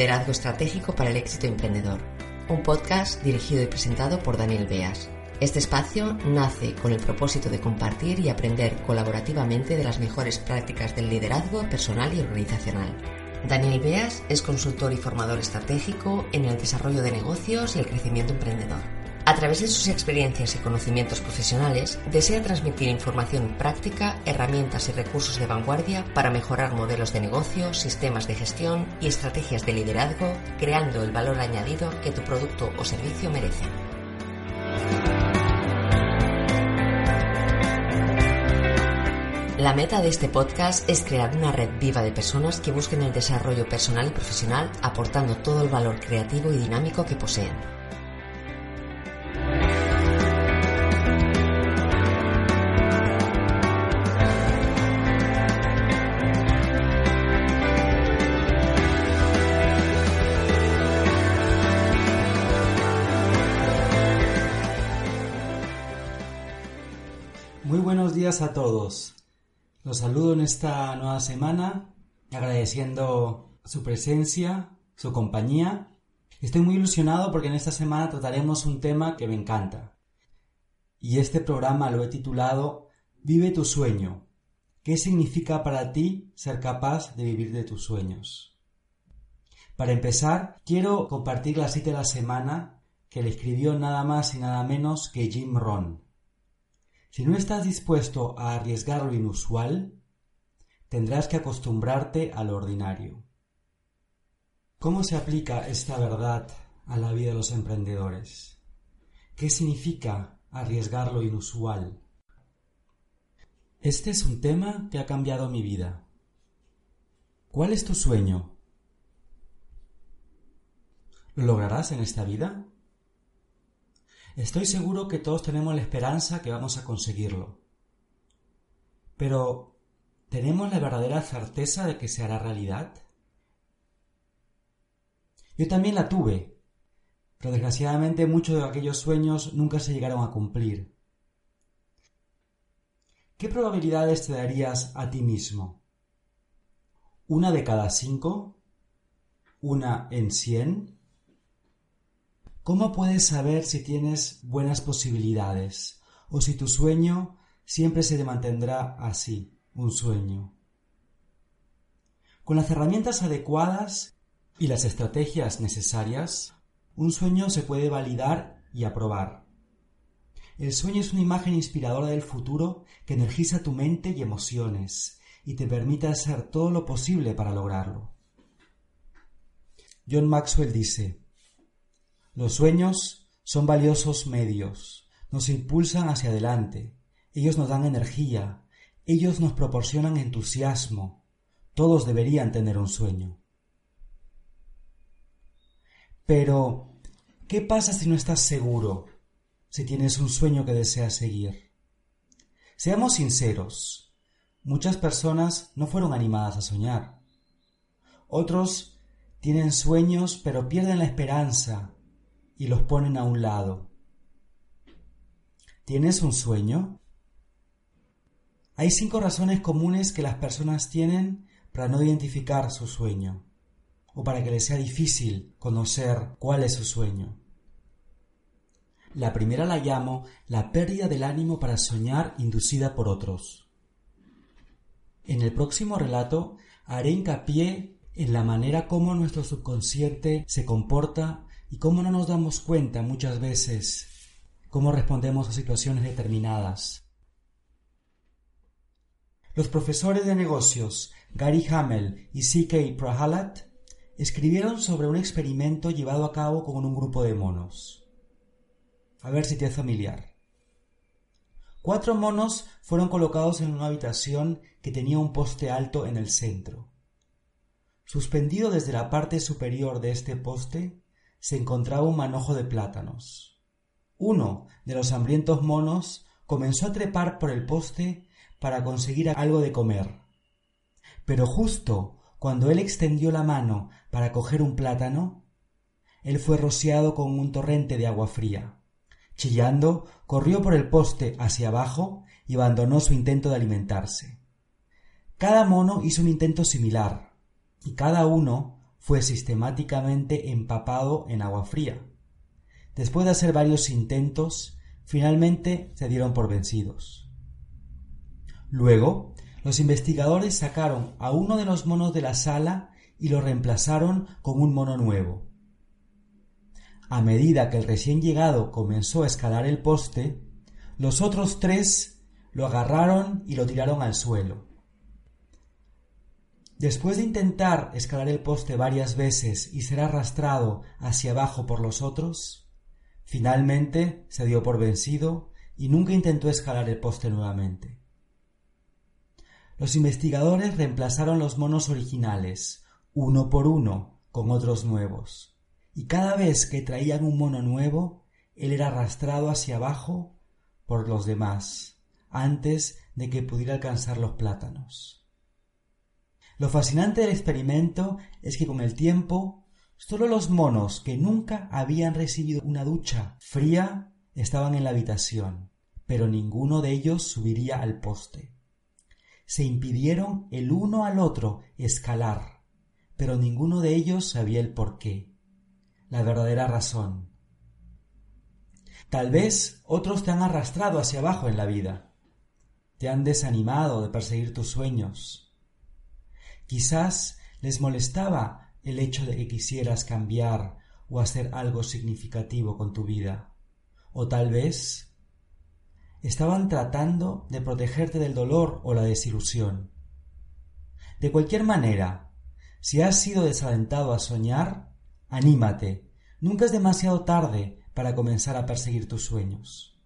Liderazgo Estratégico para el Éxito Emprendedor, un podcast dirigido y presentado por Daniel Beas. Este espacio nace con el propósito de compartir y aprender colaborativamente de las mejores prácticas del liderazgo personal y organizacional. Daniel Beas es consultor y formador estratégico en el desarrollo de negocios y el crecimiento emprendedor. A través de sus experiencias y conocimientos profesionales, desea transmitir información práctica, herramientas y recursos de vanguardia para mejorar modelos de negocio, sistemas de gestión y estrategias de liderazgo, creando el valor añadido que tu producto o servicio merece. La meta de este podcast es crear una red viva de personas que busquen el desarrollo personal y profesional aportando todo el valor creativo y dinámico que poseen. Días a todos. Los saludo en esta nueva semana agradeciendo su presencia, su compañía. Estoy muy ilusionado porque en esta semana trataremos un tema que me encanta. Y este programa lo he titulado Vive tu sueño. ¿Qué significa para ti ser capaz de vivir de tus sueños? Para empezar, quiero compartir la cita de la semana que le escribió nada más y nada menos que Jim Rohn. Si no estás dispuesto a arriesgar lo inusual, tendrás que acostumbrarte a lo ordinario. ¿Cómo se aplica esta verdad a la vida de los emprendedores? ¿Qué significa arriesgar lo inusual? Este es un tema que ha cambiado mi vida. ¿Cuál es tu sueño? ¿Lo lograrás en esta vida? Estoy seguro que todos tenemos la esperanza que vamos a conseguirlo. Pero, ¿tenemos la verdadera certeza de que se hará realidad? Yo también la tuve, pero desgraciadamente muchos de aquellos sueños nunca se llegaron a cumplir. ¿Qué probabilidades te darías a ti mismo? ¿Una de cada cinco? ¿Una en cien? ¿Cómo puedes saber si tienes buenas posibilidades o si tu sueño siempre se mantendrá así, un sueño? Con las herramientas adecuadas y las estrategias necesarias, un sueño se puede validar y aprobar. El sueño es una imagen inspiradora del futuro que energiza tu mente y emociones y te permite hacer todo lo posible para lograrlo. John Maxwell dice, los sueños son valiosos medios, nos impulsan hacia adelante, ellos nos dan energía, ellos nos proporcionan entusiasmo, todos deberían tener un sueño. Pero, ¿qué pasa si no estás seguro, si tienes un sueño que deseas seguir? Seamos sinceros, muchas personas no fueron animadas a soñar. Otros tienen sueños pero pierden la esperanza y los ponen a un lado. ¿Tienes un sueño? Hay cinco razones comunes que las personas tienen para no identificar su sueño o para que les sea difícil conocer cuál es su sueño. La primera la llamo la pérdida del ánimo para soñar inducida por otros. En el próximo relato haré hincapié en la manera como nuestro subconsciente se comporta y cómo no nos damos cuenta muchas veces cómo respondemos a situaciones determinadas. Los profesores de negocios Gary Hamel y C.K. Prahalat escribieron sobre un experimento llevado a cabo con un grupo de monos. A ver si te es familiar. Cuatro monos fueron colocados en una habitación que tenía un poste alto en el centro. Suspendido desde la parte superior de este poste se encontraba un manojo de plátanos. Uno de los hambrientos monos comenzó a trepar por el poste para conseguir algo de comer. Pero justo cuando él extendió la mano para coger un plátano, él fue rociado con un torrente de agua fría. Chillando, corrió por el poste hacia abajo y abandonó su intento de alimentarse. Cada mono hizo un intento similar, y cada uno fue sistemáticamente empapado en agua fría. Después de hacer varios intentos, finalmente se dieron por vencidos. Luego, los investigadores sacaron a uno de los monos de la sala y lo reemplazaron con un mono nuevo. A medida que el recién llegado comenzó a escalar el poste, los otros tres lo agarraron y lo tiraron al suelo. Después de intentar escalar el poste varias veces y ser arrastrado hacia abajo por los otros, finalmente se dio por vencido y nunca intentó escalar el poste nuevamente. Los investigadores reemplazaron los monos originales, uno por uno, con otros nuevos, y cada vez que traían un mono nuevo, él era arrastrado hacia abajo por los demás, antes de que pudiera alcanzar los plátanos. Lo fascinante del experimento es que con el tiempo, solo los monos que nunca habían recibido una ducha fría estaban en la habitación, pero ninguno de ellos subiría al poste se impidieron el uno al otro escalar, pero ninguno de ellos sabía el porqué, la verdadera razón. Tal vez otros te han arrastrado hacia abajo en la vida, te han desanimado de perseguir tus sueños. Quizás les molestaba el hecho de que quisieras cambiar o hacer algo significativo con tu vida, o tal vez estaban tratando de protegerte del dolor o la desilusión. De cualquier manera, si has sido desalentado a soñar, anímate. Nunca es demasiado tarde para comenzar a perseguir tus sueños.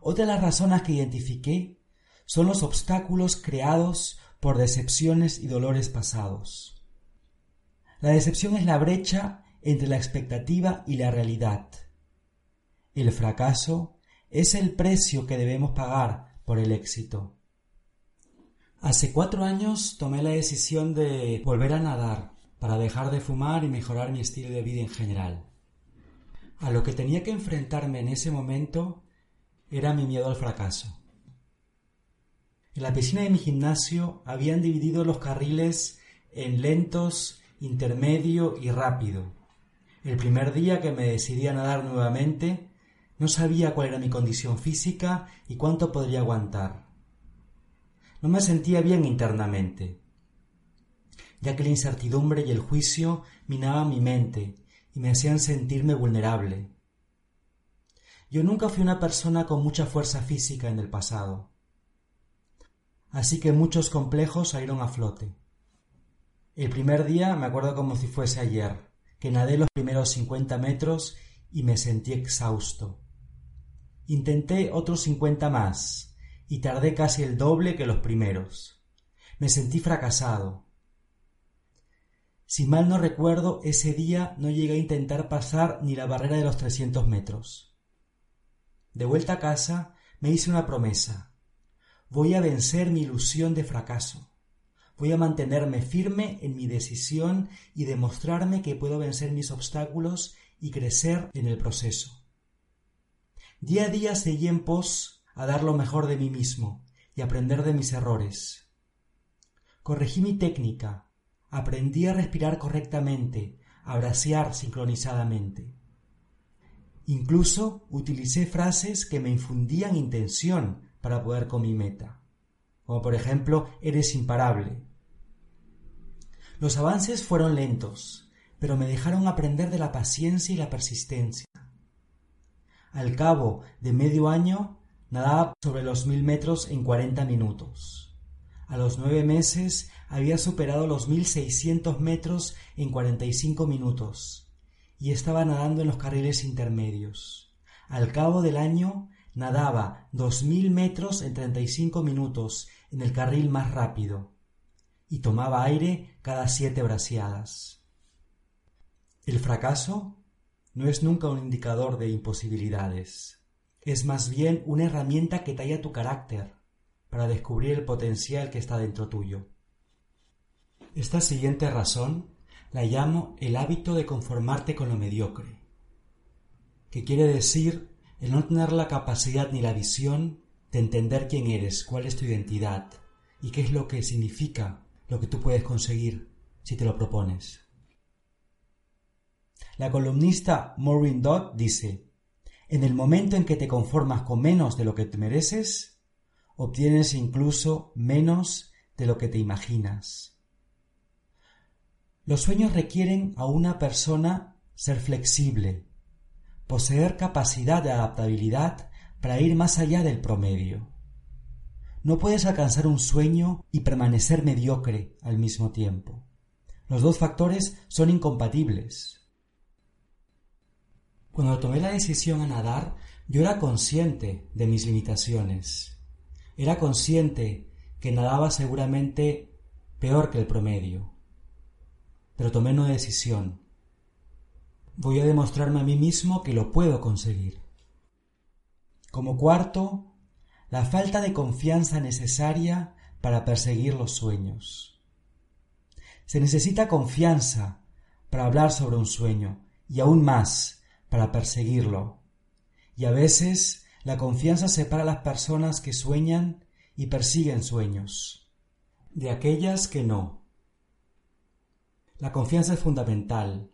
Otra de las razones que identifiqué son los obstáculos creados por decepciones y dolores pasados. La decepción es la brecha entre la expectativa y la realidad. El fracaso es el precio que debemos pagar por el éxito. Hace cuatro años tomé la decisión de volver a nadar para dejar de fumar y mejorar mi estilo de vida en general. A lo que tenía que enfrentarme en ese momento era mi miedo al fracaso. En la piscina de mi gimnasio habían dividido los carriles en lentos, intermedio y rápido. El primer día que me decidí a nadar nuevamente, no sabía cuál era mi condición física y cuánto podría aguantar. No me sentía bien internamente, ya que la incertidumbre y el juicio minaban mi mente y me hacían sentirme vulnerable. Yo nunca fui una persona con mucha fuerza física en el pasado, así que muchos complejos salieron a flote. El primer día me acuerdo como si fuese ayer, que nadé los primeros cincuenta metros y me sentí exhausto. Intenté otros cincuenta más, y tardé casi el doble que los primeros. Me sentí fracasado. Si mal no recuerdo, ese día no llegué a intentar pasar ni la barrera de los trescientos metros. De vuelta a casa, me hice una promesa. Voy a vencer mi ilusión de fracaso. Voy a mantenerme firme en mi decisión y demostrarme que puedo vencer mis obstáculos y crecer en el proceso. Día a día seguí en pos a dar lo mejor de mí mismo y aprender de mis errores. Corregí mi técnica, aprendí a respirar correctamente, a bracear sincronizadamente. Incluso utilicé frases que me infundían intención para poder con mi meta, como por ejemplo eres imparable. Los avances fueron lentos, pero me dejaron aprender de la paciencia y la persistencia. Al cabo de medio año nadaba sobre los mil metros en cuarenta minutos. A los nueve meses había superado los mil seiscientos metros en cuarenta y cinco minutos y estaba nadando en los carriles intermedios. Al cabo del año nadaba dos mil metros en treinta y cinco minutos en el carril más rápido y tomaba aire cada siete braseadas. El fracaso no es nunca un indicador de imposibilidades. Es más bien una herramienta que talla tu carácter para descubrir el potencial que está dentro tuyo. Esta siguiente razón la llamo el hábito de conformarte con lo mediocre, que quiere decir el no tener la capacidad ni la visión de entender quién eres, cuál es tu identidad y qué es lo que significa lo que tú puedes conseguir si te lo propones. La columnista Maureen Dodd dice, en el momento en que te conformas con menos de lo que te mereces, obtienes incluso menos de lo que te imaginas. Los sueños requieren a una persona ser flexible, poseer capacidad de adaptabilidad para ir más allá del promedio. No puedes alcanzar un sueño y permanecer mediocre al mismo tiempo. Los dos factores son incompatibles. Cuando tomé la decisión a nadar, yo era consciente de mis limitaciones. Era consciente que nadaba seguramente peor que el promedio. Pero tomé una decisión. Voy a demostrarme a mí mismo que lo puedo conseguir. Como cuarto, la falta de confianza necesaria para perseguir los sueños. Se necesita confianza para hablar sobre un sueño y aún más para perseguirlo. Y a veces la confianza separa a las personas que sueñan y persiguen sueños de aquellas que no. La confianza es fundamental.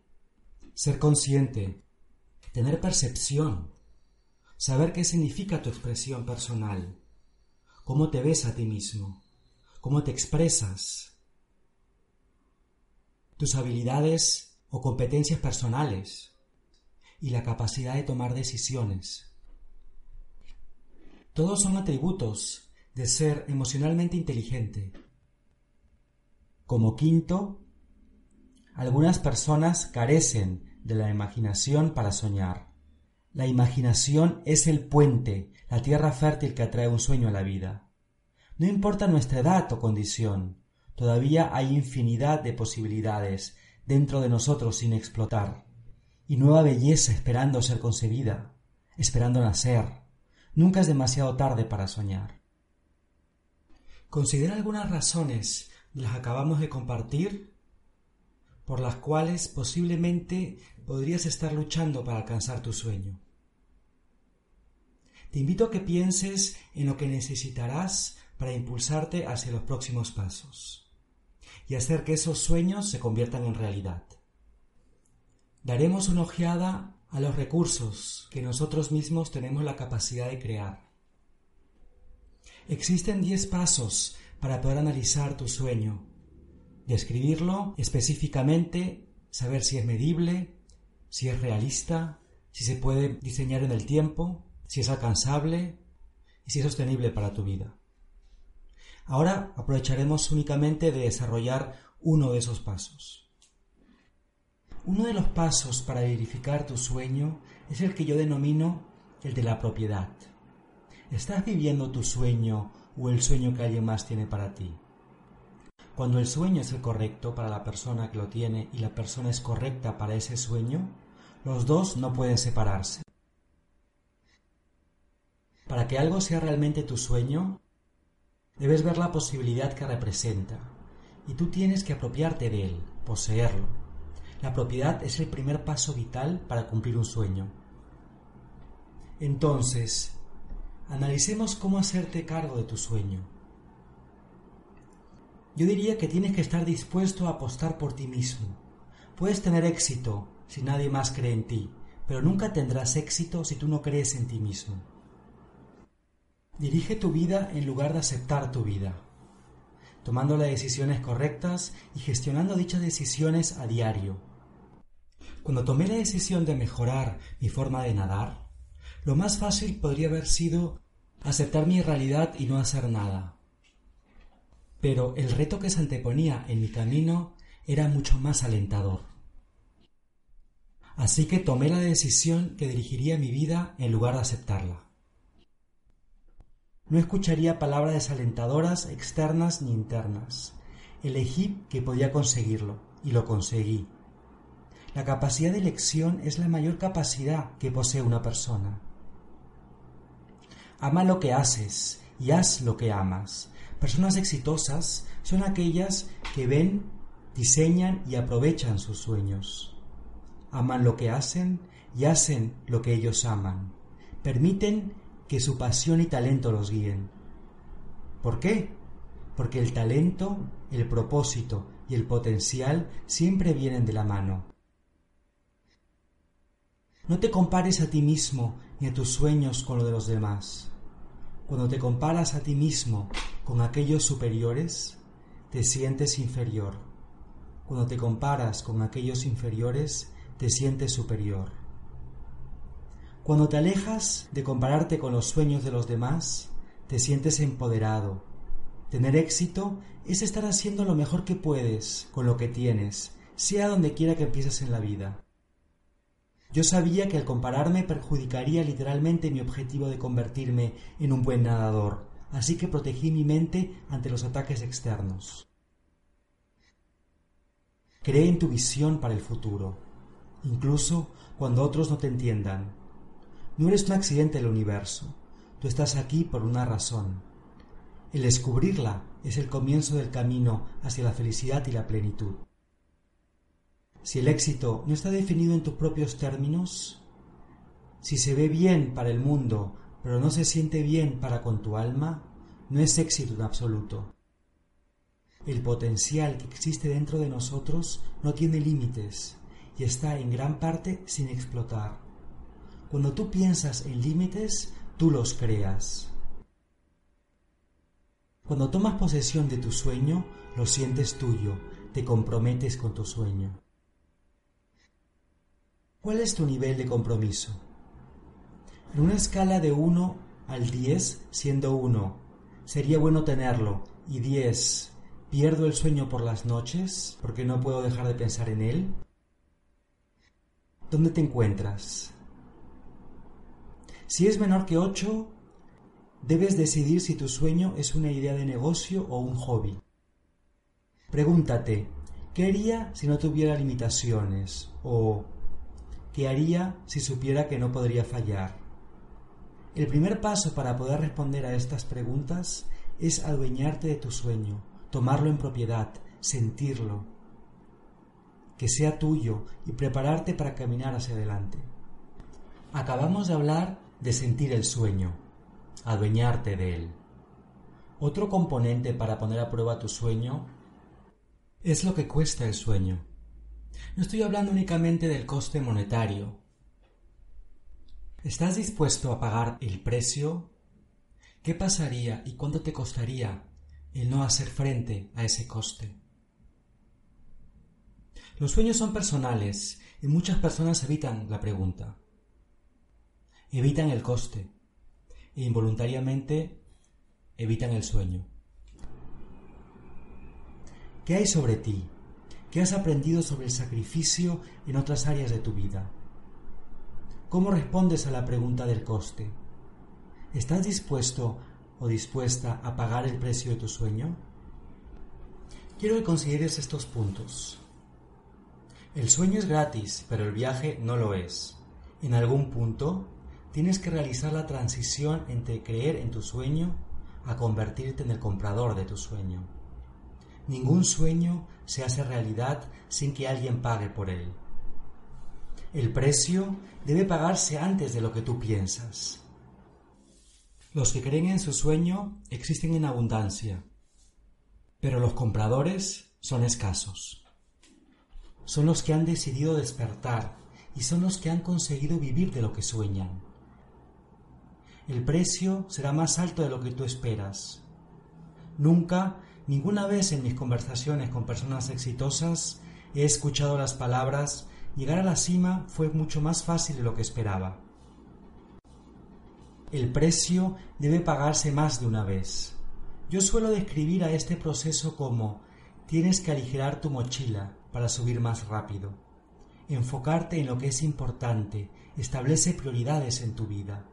Ser consciente, tener percepción, saber qué significa tu expresión personal, cómo te ves a ti mismo, cómo te expresas, tus habilidades o competencias personales y la capacidad de tomar decisiones. Todos son atributos de ser emocionalmente inteligente. Como quinto, algunas personas carecen de la imaginación para soñar. La imaginación es el puente, la tierra fértil que atrae un sueño a la vida. No importa nuestra edad o condición, todavía hay infinidad de posibilidades dentro de nosotros sin explotar, y nueva belleza esperando ser concebida, esperando nacer. Nunca es demasiado tarde para soñar. Considera algunas razones, las acabamos de compartir, por las cuales posiblemente podrías estar luchando para alcanzar tu sueño. Te invito a que pienses en lo que necesitarás para impulsarte hacia los próximos pasos y hacer que esos sueños se conviertan en realidad. Daremos una ojeada a los recursos que nosotros mismos tenemos la capacidad de crear. Existen diez pasos para poder analizar tu sueño, describirlo específicamente, saber si es medible, si es realista, si se puede diseñar en el tiempo, si es alcanzable y si es sostenible para tu vida. Ahora aprovecharemos únicamente de desarrollar uno de esos pasos. Uno de los pasos para verificar tu sueño es el que yo denomino el de la propiedad. ¿Estás viviendo tu sueño o el sueño que alguien más tiene para ti? Cuando el sueño es el correcto para la persona que lo tiene y la persona es correcta para ese sueño, los dos no pueden separarse. Para que algo sea realmente tu sueño, debes ver la posibilidad que representa, y tú tienes que apropiarte de él, poseerlo. La propiedad es el primer paso vital para cumplir un sueño. Entonces, analicemos cómo hacerte cargo de tu sueño. Yo diría que tienes que estar dispuesto a apostar por ti mismo. Puedes tener éxito si nadie más cree en ti, pero nunca tendrás éxito si tú no crees en ti mismo. Dirige tu vida en lugar de aceptar tu vida, tomando las decisiones correctas y gestionando dichas decisiones a diario. Cuando tomé la decisión de mejorar mi forma de nadar, lo más fácil podría haber sido aceptar mi realidad y no hacer nada. Pero el reto que se anteponía en mi camino era mucho más alentador. Así que tomé la decisión que dirigiría mi vida en lugar de aceptarla. No escucharía palabras desalentadoras externas ni internas. Elegí que podía conseguirlo y lo conseguí. La capacidad de elección es la mayor capacidad que posee una persona. Ama lo que haces y haz lo que amas. Personas exitosas son aquellas que ven, diseñan y aprovechan sus sueños. Aman lo que hacen y hacen lo que ellos aman. Permiten que su pasión y talento los guíen. ¿Por qué? Porque el talento el propósito y el potencial siempre vienen de la mano. No te compares a ti mismo ni a tus sueños con lo de los demás. Cuando te comparas a ti mismo con aquellos superiores, te sientes inferior. Cuando te comparas con aquellos inferiores, te sientes superior. Cuando te alejas de compararte con los sueños de los demás, te sientes empoderado. Tener éxito es estar haciendo lo mejor que puedes con lo que tienes, sea donde quiera que empieces en la vida. Yo sabía que al compararme perjudicaría literalmente mi objetivo de convertirme en un buen nadador, así que protegí mi mente ante los ataques externos. Cree en tu visión para el futuro, incluso cuando otros no te entiendan. No eres un accidente del universo, tú estás aquí por una razón. El descubrirla es el comienzo del camino hacia la felicidad y la plenitud. Si el éxito no está definido en tus propios términos, si se ve bien para el mundo, pero no se siente bien para con tu alma, no es éxito en absoluto. El potencial que existe dentro de nosotros no tiene límites y está en gran parte sin explotar. Cuando tú piensas en límites, tú los creas. Cuando tomas posesión de tu sueño, lo sientes tuyo, te comprometes con tu sueño. ¿Cuál es tu nivel de compromiso? En una escala de 1 al 10, siendo 1, sería bueno tenerlo, y 10, ¿pierdo el sueño por las noches porque no puedo dejar de pensar en él? ¿Dónde te encuentras? Si es menor que 8, debes decidir si tu sueño es una idea de negocio o un hobby. Pregúntate, ¿qué haría si no tuviera limitaciones? O ¿Qué haría si supiera que no podría fallar? El primer paso para poder responder a estas preguntas es adueñarte de tu sueño, tomarlo en propiedad, sentirlo, que sea tuyo y prepararte para caminar hacia adelante. Acabamos de hablar de sentir el sueño, adueñarte de él. Otro componente para poner a prueba tu sueño es lo que cuesta el sueño. No estoy hablando únicamente del coste monetario. ¿Estás dispuesto a pagar el precio? ¿Qué pasaría y cuánto te costaría el no hacer frente a ese coste? Los sueños son personales y muchas personas evitan la pregunta. Evitan el coste e involuntariamente evitan el sueño. ¿Qué hay sobre ti? ¿Qué has aprendido sobre el sacrificio en otras áreas de tu vida? ¿Cómo respondes a la pregunta del coste? ¿Estás dispuesto o dispuesta a pagar el precio de tu sueño? Quiero que consideres estos puntos. El sueño es gratis, pero el viaje no lo es. En algún punto tienes que realizar la transición entre creer en tu sueño a convertirte en el comprador de tu sueño. Ningún sueño se hace realidad sin que alguien pague por él. El precio debe pagarse antes de lo que tú piensas. Los que creen en su sueño existen en abundancia, pero los compradores son escasos. Son los que han decidido despertar y son los que han conseguido vivir de lo que sueñan. El precio será más alto de lo que tú esperas. Nunca Ninguna vez en mis conversaciones con personas exitosas he escuchado las palabras llegar a la cima fue mucho más fácil de lo que esperaba. El precio debe pagarse más de una vez. Yo suelo describir a este proceso como tienes que aligerar tu mochila para subir más rápido. Enfocarte en lo que es importante, establece prioridades en tu vida.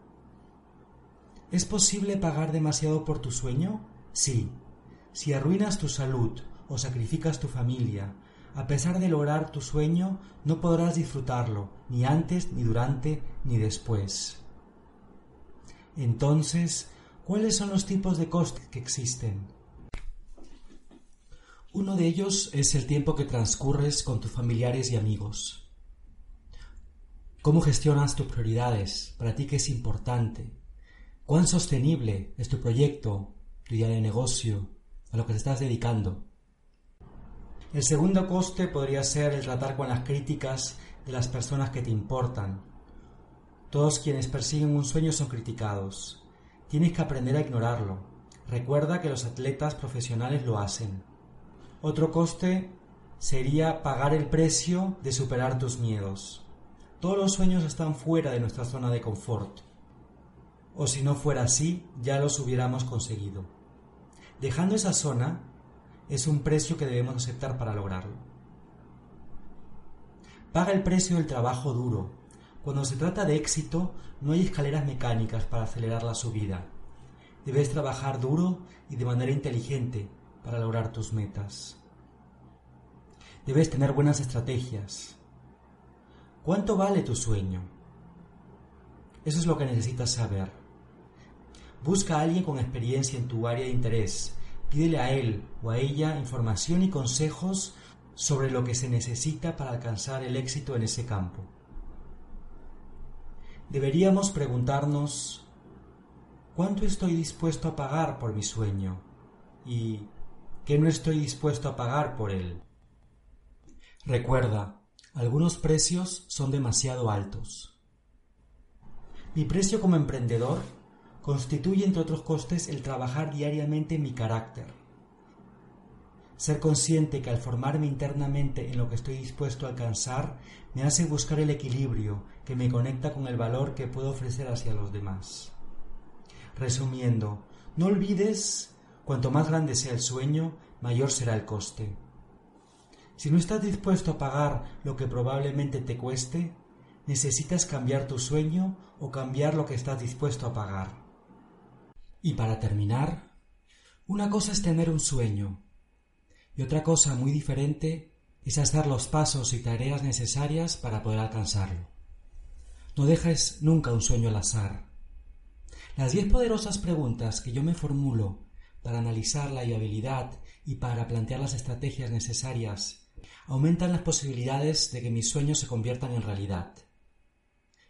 ¿Es posible pagar demasiado por tu sueño? Sí, si arruinas tu salud o sacrificas tu familia, a pesar de lograr tu sueño, no podrás disfrutarlo, ni antes, ni durante, ni después. Entonces, ¿cuáles son los tipos de costes que existen? Uno de ellos es el tiempo que transcurres con tus familiares y amigos. ¿Cómo gestionas tus prioridades? ¿Para ti qué es importante? ¿Cuán sostenible es tu proyecto, tu idea de negocio, a lo que te estás dedicando. El segundo coste podría ser el tratar con las críticas de las personas que te importan. Todos quienes persiguen un sueño son criticados. Tienes que aprender a ignorarlo. Recuerda que los atletas profesionales lo hacen. Otro coste sería pagar el precio de superar tus miedos. Todos los sueños están fuera de nuestra zona de confort. O si no fuera así, ya los hubiéramos conseguido. Dejando esa zona, es un precio que debemos aceptar para lograrlo. Paga el precio del trabajo duro. Cuando se trata de éxito, no hay escaleras mecánicas para acelerar la subida. Debes trabajar duro y de manera inteligente para lograr tus metas. Debes tener buenas estrategias. ¿Cuánto vale tu sueño? Eso es lo que necesitas saber. Busca a alguien con experiencia en tu área de interés Pídele a él o a ella información y consejos sobre lo que se necesita para alcanzar el éxito en ese campo. Deberíamos preguntarnos ¿cuánto estoy dispuesto a pagar por mi sueño? ¿Y qué no estoy dispuesto a pagar por él? Recuerda, algunos precios son demasiado altos. Mi precio como emprendedor constituye, entre otros costes, el trabajar diariamente en mi carácter. Ser consciente que al formarme internamente en lo que estoy dispuesto a alcanzar, me hace buscar el equilibrio que me conecta con el valor que puedo ofrecer hacia los demás. Resumiendo, no olvides, cuanto más grande sea el sueño, mayor será el coste. Si no estás dispuesto a pagar lo que probablemente te cueste, necesitas cambiar tu sueño o cambiar lo que estás dispuesto a pagar. Y para terminar, una cosa es tener un sueño y otra cosa muy diferente es hacer los pasos y tareas necesarias para poder alcanzarlo. No dejes nunca un sueño al azar. Las diez poderosas preguntas que yo me formulo para analizar la viabilidad y para plantear las estrategias necesarias aumentan las posibilidades de que mis sueños se conviertan en realidad.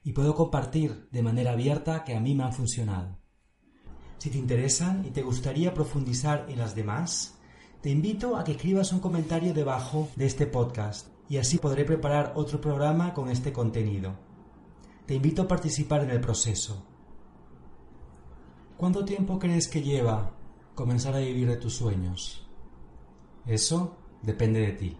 Y puedo compartir de manera abierta que a mí me han funcionado. Si te interesan y te gustaría profundizar en las demás, te invito a que escribas un comentario debajo de este podcast y así podré preparar otro programa con este contenido. Te invito a participar en el proceso. ¿Cuánto tiempo crees que lleva comenzar a vivir de tus sueños? Eso depende de ti.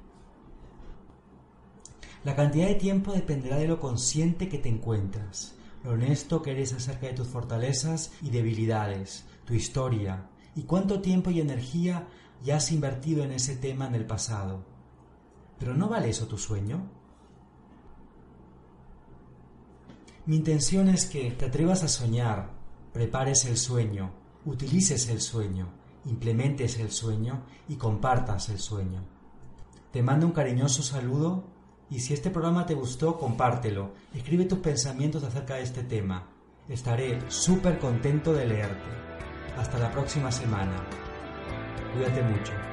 La cantidad de tiempo dependerá de lo consciente que te encuentras lo honesto que eres acerca de tus fortalezas y debilidades, tu historia, y cuánto tiempo y energía ya has invertido en ese tema en el pasado. ¿Pero no vale eso tu sueño? Mi intención es que te atrevas a soñar, prepares el sueño, utilices el sueño, implementes el sueño y compartas el sueño. Te mando un cariñoso saludo y si este programa te gustó, compártelo. Escribe tus pensamientos acerca de este tema. Estaré súper contento de leerte. Hasta la próxima semana. Cuídate mucho.